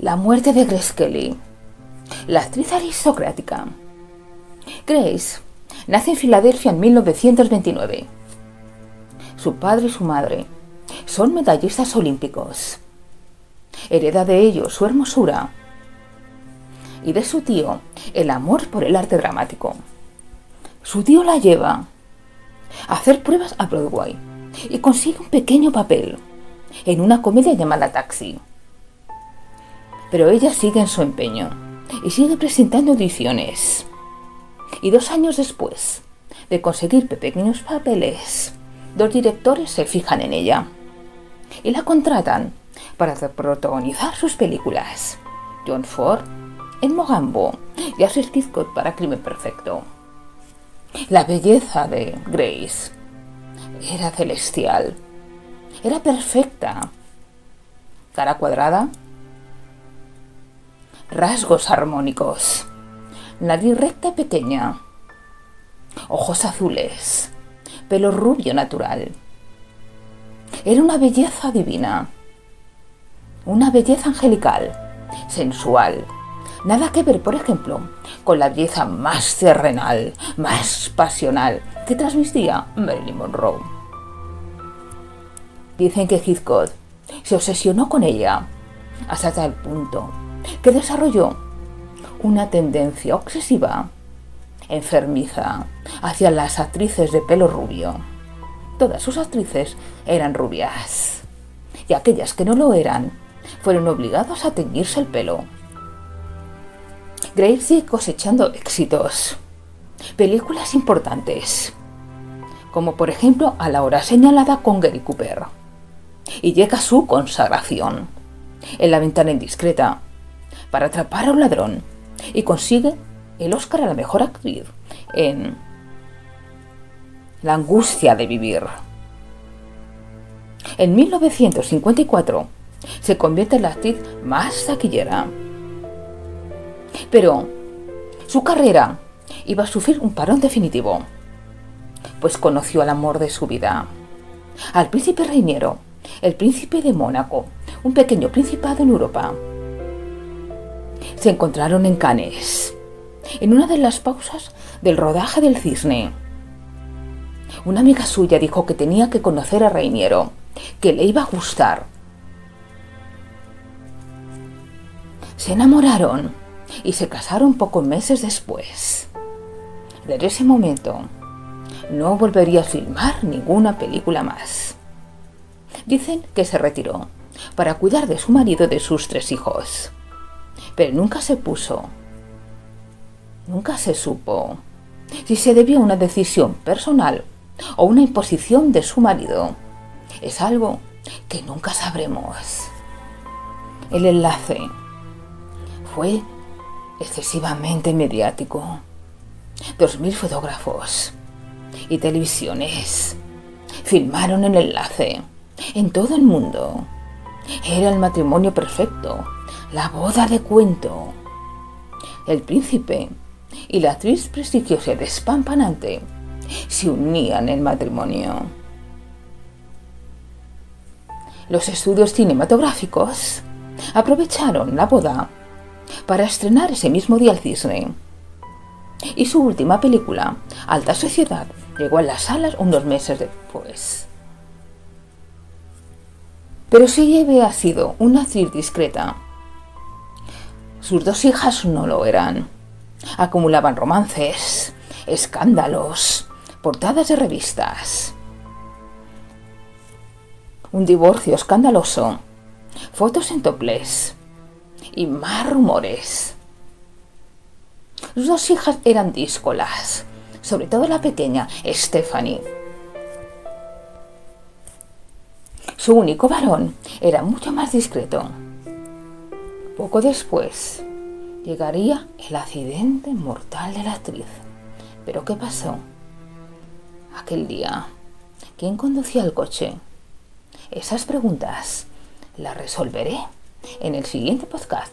La muerte de Grace Kelly, la actriz aristocrática. Grace nace en Filadelfia en 1929. Su padre y su madre son medallistas olímpicos. Hereda de ellos su hermosura y de su tío el amor por el arte dramático. Su tío la lleva a hacer pruebas a Broadway y consigue un pequeño papel en una comedia llamada Taxi. Pero ella sigue en su empeño y sigue presentando audiciones. Y dos años después de conseguir pequeños papeles, dos directores se fijan en ella y la contratan para protagonizar sus películas. John Ford en Mogambo y Ashley Hitchcock para Crimen Perfecto. La belleza de Grace era celestial, era perfecta. Cara cuadrada, rasgos armónicos, nariz recta pequeña, ojos azules, pelo rubio natural. Era una belleza divina, una belleza angelical, sensual. Nada que ver, por ejemplo, con la belleza más terrenal, más pasional que transmitía Marilyn Monroe. Dicen que Heathcote se obsesionó con ella hasta tal punto que desarrolló una tendencia obsesiva, enfermiza, hacia las actrices de pelo rubio. Todas sus actrices eran rubias, y aquellas que no lo eran fueron obligadas a teñirse el pelo. Grace sigue cosechando éxitos, películas importantes, como por ejemplo a la hora señalada con Gary Cooper, y llega su consagración en la ventana indiscreta para atrapar a un ladrón y consigue el Oscar a la mejor actriz en La angustia de vivir. En 1954 se convierte en la actriz más taquillera. Pero su carrera iba a sufrir un parón definitivo, pues conoció al amor de su vida, al príncipe reiniero, el príncipe de Mónaco, un pequeño principado en Europa se encontraron en Cannes, en una de las pausas del rodaje del cisne. Una amiga suya dijo que tenía que conocer a Reiniero, que le iba a gustar. Se enamoraron y se casaron pocos meses después. Desde ese momento no volvería a filmar ninguna película más. Dicen que se retiró para cuidar de su marido y de sus tres hijos pero nunca se puso. Nunca se supo si se debió a una decisión personal o una imposición de su marido. Es algo que nunca sabremos. El enlace fue excesivamente mediático. Dos mil fotógrafos y televisiones filmaron el enlace en todo el mundo. Era el matrimonio perfecto la boda de cuento. El príncipe y la actriz prestigiosa despampanante se unían en matrimonio. Los estudios cinematográficos aprovecharon la boda para estrenar ese mismo día el cisne. Y su última película, Alta Sociedad, llegó a las salas unos meses después. Pero si había sido una actriz discreta sus dos hijas no lo eran. Acumulaban romances, escándalos, portadas de revistas. Un divorcio escandaloso, fotos en toples y más rumores. Sus dos hijas eran díscolas, sobre todo la pequeña, Stephanie. Su único varón era mucho más discreto. Poco después llegaría el accidente mortal de la actriz. ¿Pero qué pasó? Aquel día, ¿quién conducía el coche? Esas preguntas las resolveré en el siguiente podcast.